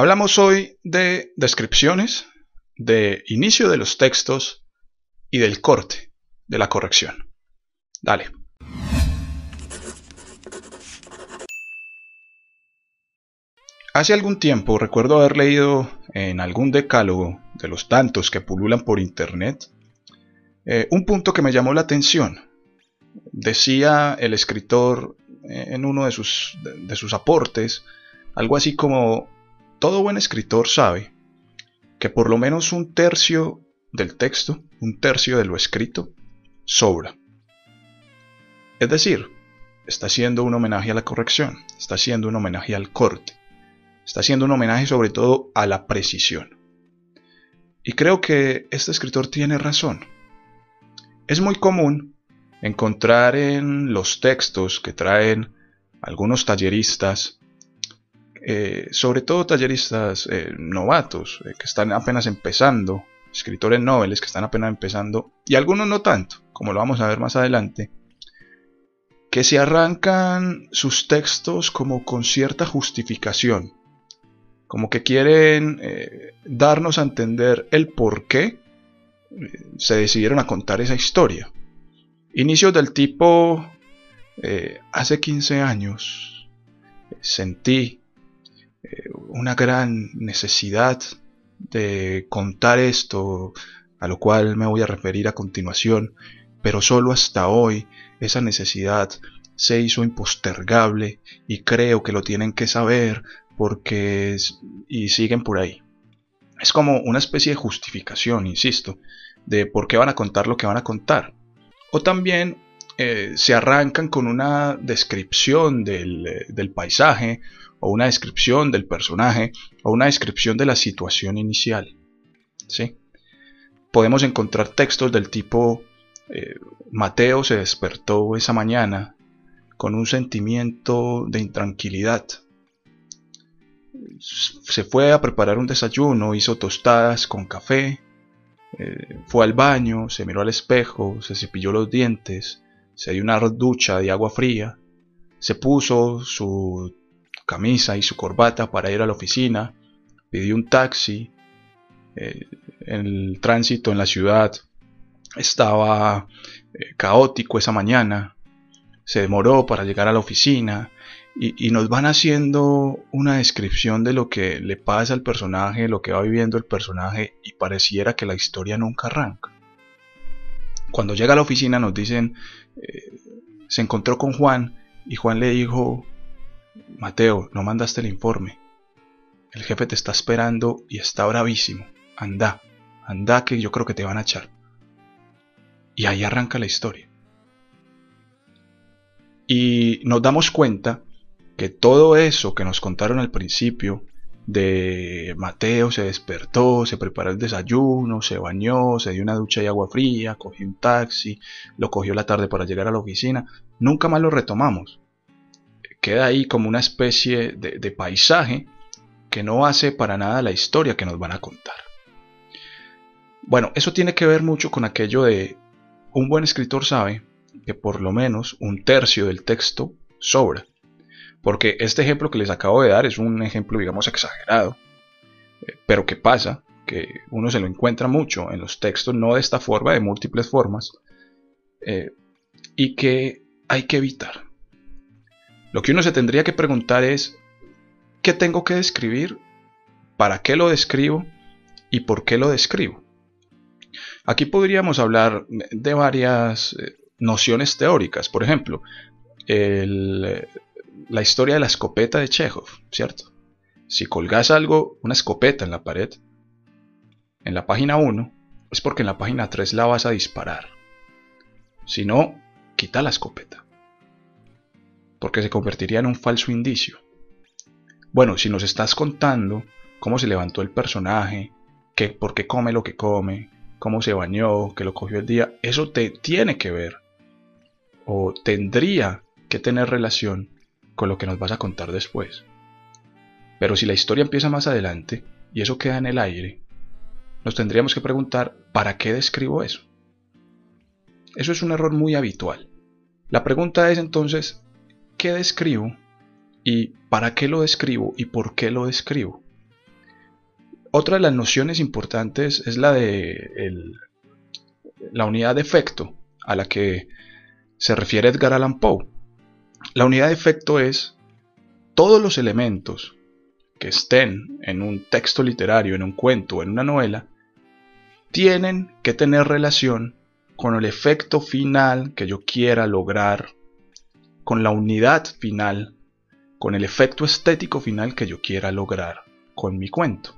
Hablamos hoy de descripciones, de inicio de los textos y del corte, de la corrección. Dale. Hace algún tiempo recuerdo haber leído en algún decálogo de los tantos que pululan por internet eh, un punto que me llamó la atención. Decía el escritor eh, en uno de sus, de sus aportes algo así como todo buen escritor sabe que por lo menos un tercio del texto, un tercio de lo escrito, sobra. Es decir, está haciendo un homenaje a la corrección, está haciendo un homenaje al corte, está haciendo un homenaje sobre todo a la precisión. Y creo que este escritor tiene razón. Es muy común encontrar en los textos que traen algunos talleristas eh, sobre todo talleristas eh, novatos eh, que están apenas empezando, escritores noveles que están apenas empezando, y algunos no tanto, como lo vamos a ver más adelante, que se arrancan sus textos como con cierta justificación, como que quieren darnos a entender el por qué se decidieron a contar esa historia. Inicios del tipo, hace 15 años sentí eh, una gran necesidad de contar esto, a lo cual me voy a referir a continuación, pero solo hasta hoy esa necesidad se hizo impostergable y creo que lo tienen que saber porque y siguen por ahí. Es como una especie de justificación, insisto, de por qué van a contar lo que van a contar. O también eh, se arrancan con una descripción del, del paisaje o una descripción del personaje o una descripción de la situación inicial. ¿sí? Podemos encontrar textos del tipo eh, Mateo se despertó esa mañana con un sentimiento de intranquilidad. Se fue a preparar un desayuno, hizo tostadas con café, eh, fue al baño, se miró al espejo, se cepilló los dientes, se dio una ducha de agua fría, se puso su camisa y su corbata para ir a la oficina, pidió un taxi, eh, el tránsito en la ciudad estaba eh, caótico esa mañana, se demoró para llegar a la oficina y, nos van haciendo una descripción de lo que le pasa al personaje, lo que va viviendo el personaje y pareciera que la historia nunca arranca. Cuando llega a la oficina nos dicen, eh, se encontró con Juan y Juan le dijo, Mateo, no mandaste el informe. El jefe te está esperando y está bravísimo. Anda, anda que yo creo que te van a echar. Y ahí arranca la historia. Y nos damos cuenta que todo eso que nos contaron al principio, de Mateo se despertó, se preparó el desayuno, se bañó, se dio una ducha y agua fría, cogió un taxi, lo cogió la tarde para llegar a la oficina, nunca más lo retomamos queda ahí como una especie de, paisaje que no hace para nada la historia que nos van a contar. Bueno, eso tiene que ver mucho con aquello de un buen escritor sabe que por lo menos un tercio del texto sobra. Porque este ejemplo que les acabo de dar es un ejemplo, digamos, exagerado. Eh, pero ¿qué pasa? Que uno se lo encuentra mucho en los textos, no de esta forma, de múltiples formas. Eh, y que hay que evitar. Lo que uno se tendría que preguntar es, ¿qué tengo que describir? ¿Para qué lo describo? ¿Y por qué lo describo? Aquí podríamos hablar de varias eh, nociones teóricas. Por ejemplo, la historia de la escopeta de Chekhov, ¿cierto? Si colgas algo, una escopeta en la pared, en la página 1, es porque en la página 3 la vas a disparar. Si no, quita la escopeta porque se convertiría en un falso indicio. Bueno, si nos estás contando cómo se levantó el personaje, que, por qué come lo que come, cómo se bañó, que lo cogió el día, eso te tiene que ver o tendría que tener relación con lo que nos vas a contar después. Pero si la historia empieza más adelante y eso queda en el aire, nos tendríamos que preguntar, ¿para qué describo eso? Eso es un error muy habitual. La pregunta es entonces, qué describo y para qué lo describo y por qué lo describo. Otra de las nociones importantes es la de la unidad de efecto a la que se refiere Edgar Allan Poe. La unidad de efecto es todos los elementos que estén en un texto literario, en un cuento en una novela, tienen que tener relación con el efecto final que yo quiera lograr, con la unidad final, con el efecto estético final que yo quiera lograr con mi cuento.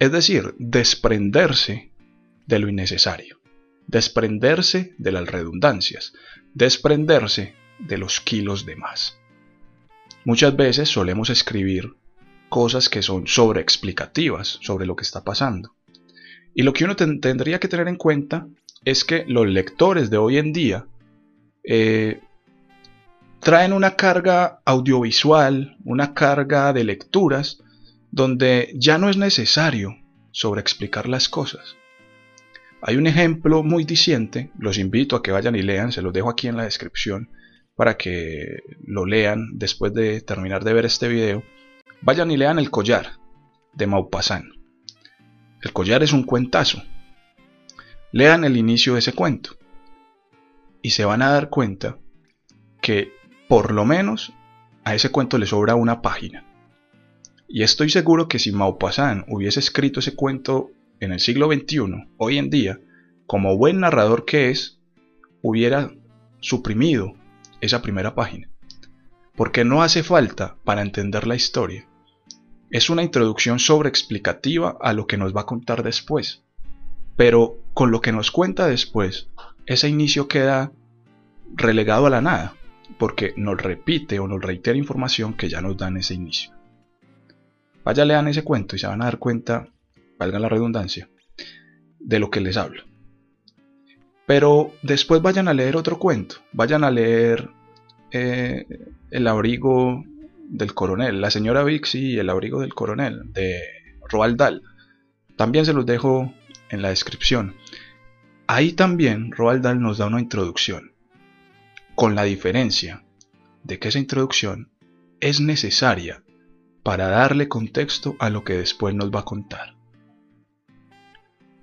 Es decir, desprenderse de lo innecesario, desprenderse de las redundancias, desprenderse de los kilos de más. Muchas veces solemos escribir cosas que son sobreexplicativas sobre lo que está pasando. Y lo que uno tendría que tener en cuenta es que los lectores de hoy en día eh, traen una carga audiovisual, una carga de lecturas donde ya no es necesario sobreexplicar las cosas. Hay un ejemplo muy diciente, los invito a que vayan y lean, se los dejo aquí en la descripción para que lo lean después de terminar de ver este video. Vayan y lean El collar de Maupassant. El collar es un cuentazo. Lean el inicio de ese cuento y se van a dar cuenta que por lo menos a ese cuento le sobra una página. Y estoy seguro que si Maupassant hubiese escrito ese cuento en el siglo XXI, hoy en día, como buen narrador que es, hubiera suprimido esa primera página. Porque no hace falta para entender la historia. Es una introducción sobreexplicativa a lo que nos va a contar después. Pero con lo que nos cuenta después, ese inicio queda relegado a la nada, porque nos repite o nos reitera información que ya nos dan ese inicio. Vaya, lean ese cuento y se van a dar cuenta, valga la redundancia, de lo que les hablo. Pero después vayan a leer otro cuento, vayan a leer eh, El abrigo del coronel, la señora Vixie y el abrigo del coronel, de Roald Dahl. También se los dejo en la descripción. Ahí también Roald Dahl nos da una introducción, con la diferencia de que esa introducción es necesaria para darle contexto a lo que después nos va a contar.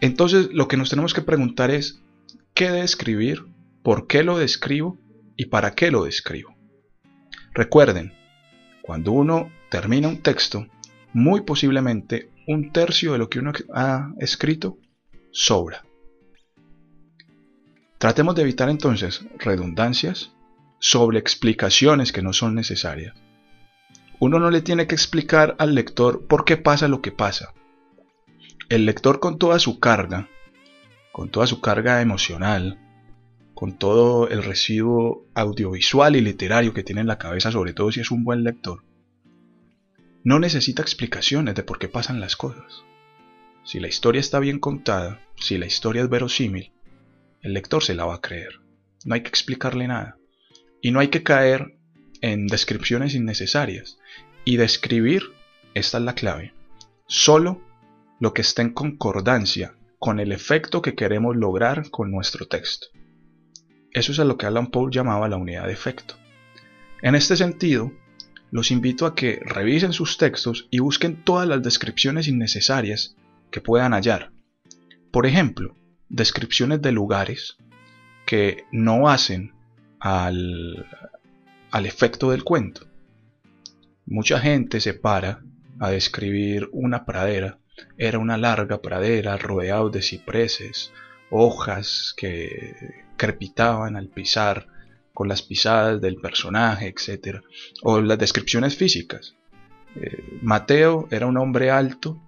Entonces lo que nos tenemos que preguntar es, ¿qué describir? ¿Por qué lo describo? ¿Y para qué lo describo? Recuerden, cuando uno termina un texto, muy posiblemente un tercio de lo que uno ha escrito sobra. Tratemos de evitar entonces redundancias, sobre explicaciones que no son necesarias uno no le tiene que explicar al lector por qué pasa lo que pasa. El lector con toda su carga, con toda su carga emocional, con todo el residuo audiovisual y literario que tiene en la cabeza, sobre todo si es un buen lector, no necesita explicaciones de por qué pasan las cosas. Si la historia está bien contada, si la historia es verosímil, el lector se la va a creer. No hay que explicarle nada. Y no hay que caer en descripciones innecesarias. Y describir, esta es la clave, solo lo que esté en concordancia con el efecto que queremos lograr con nuestro texto. Eso es a lo que Alan Poe llamaba la unidad de efecto. En este sentido, los invito a que revisen sus textos y busquen todas las descripciones innecesarias que puedan hallar. Por ejemplo, descripciones de lugares que no hacen al, al efecto del cuento. Mucha gente se para a describir una pradera. Era una larga pradera rodeada de cipreses, hojas que crepitaban al pisar con las pisadas del personaje, etc. O las descripciones físicas. Eh, Mateo era un hombre alto,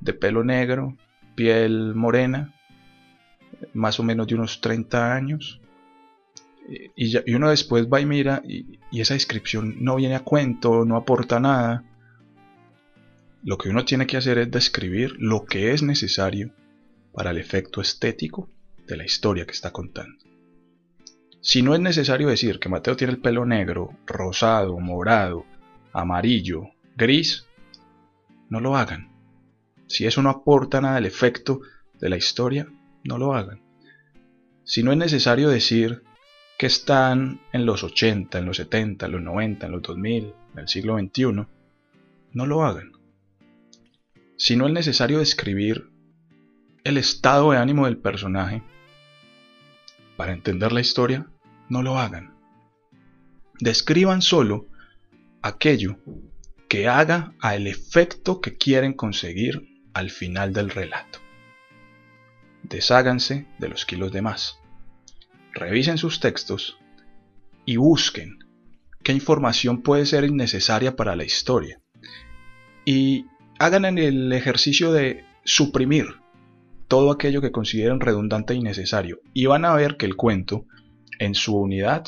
de pelo negro, piel morena, más o menos de unos 30 años, y, uno después va y mira y, esa descripción no viene a cuento, no aporta nada. Lo que uno tiene que hacer es describir lo que es necesario para el efecto estético de la historia que está contando. Si no es necesario decir que Mateo tiene el pelo negro, rosado, morado, amarillo, gris, no lo hagan. Si eso no aporta nada al efecto de la historia, no lo hagan. Si no es necesario decir que están en los 80, en los 70, en los 90, en los 2000, en el siglo XXI, no lo hagan. si no es necesario describir el estado de ánimo del personaje para entender la historia, no lo hagan. Describan solo aquello que haga al efecto que quieren conseguir al final del relato. Desháganse de los kilos de más. Revisen sus textos y busquen qué información puede ser innecesaria para la historia. Y hagan el ejercicio de suprimir todo aquello que consideren redundante e innecesario. Y van a ver que el cuento, en su unidad,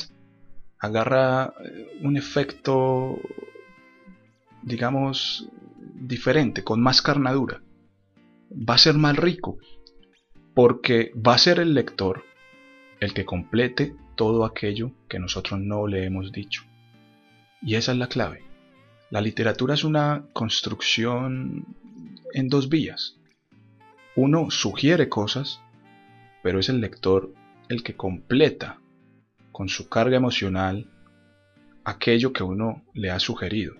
agarra eh, un efecto, digamos, diferente, con más carnadura. Va a ser más rico, porque va a ser el lector el que complete todo aquello que nosotros no le hemos dicho. Y esa es la clave. La literatura es una construcción en dos vías. Uno sugiere cosas, pero es el lector el que completa con su carga emocional aquello que uno le ha sugerido.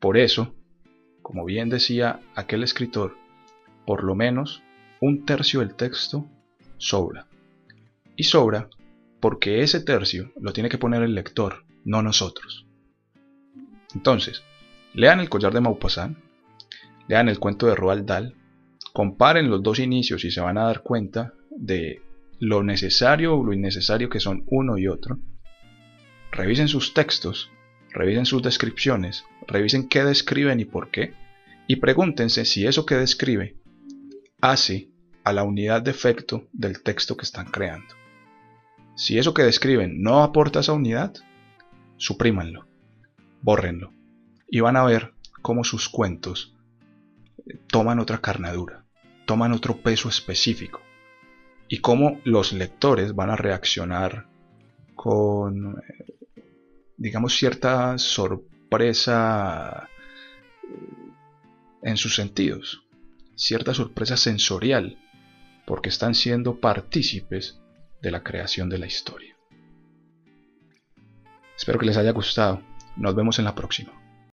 Por eso, como bien decía aquel escritor, por lo menos un tercio del texto sobra. Y sobra porque ese tercio lo tiene que poner el lector, no nosotros. Entonces, lean el collar de Maupassant, lean el cuento de Roald Dahl, comparen los dos inicios y se van a dar cuenta de lo necesario o lo innecesario que son uno y otro. Revisen sus textos, revisen sus descripciones, revisen qué describen y por qué, y pregúntense si eso que describe hace a la unidad de efecto del texto que están creando. Si eso que describen no aporta esa unidad, suprímanlo, bórrenlo, y van a ver cómo sus cuentos toman otra carnadura, toman otro peso específico, y cómo los lectores van a reaccionar con, digamos, cierta sorpresa en sus sentidos, cierta sorpresa sensorial, porque están siendo partícipes de la creación de la historia. Espero que les haya gustado. Nos vemos en la próxima.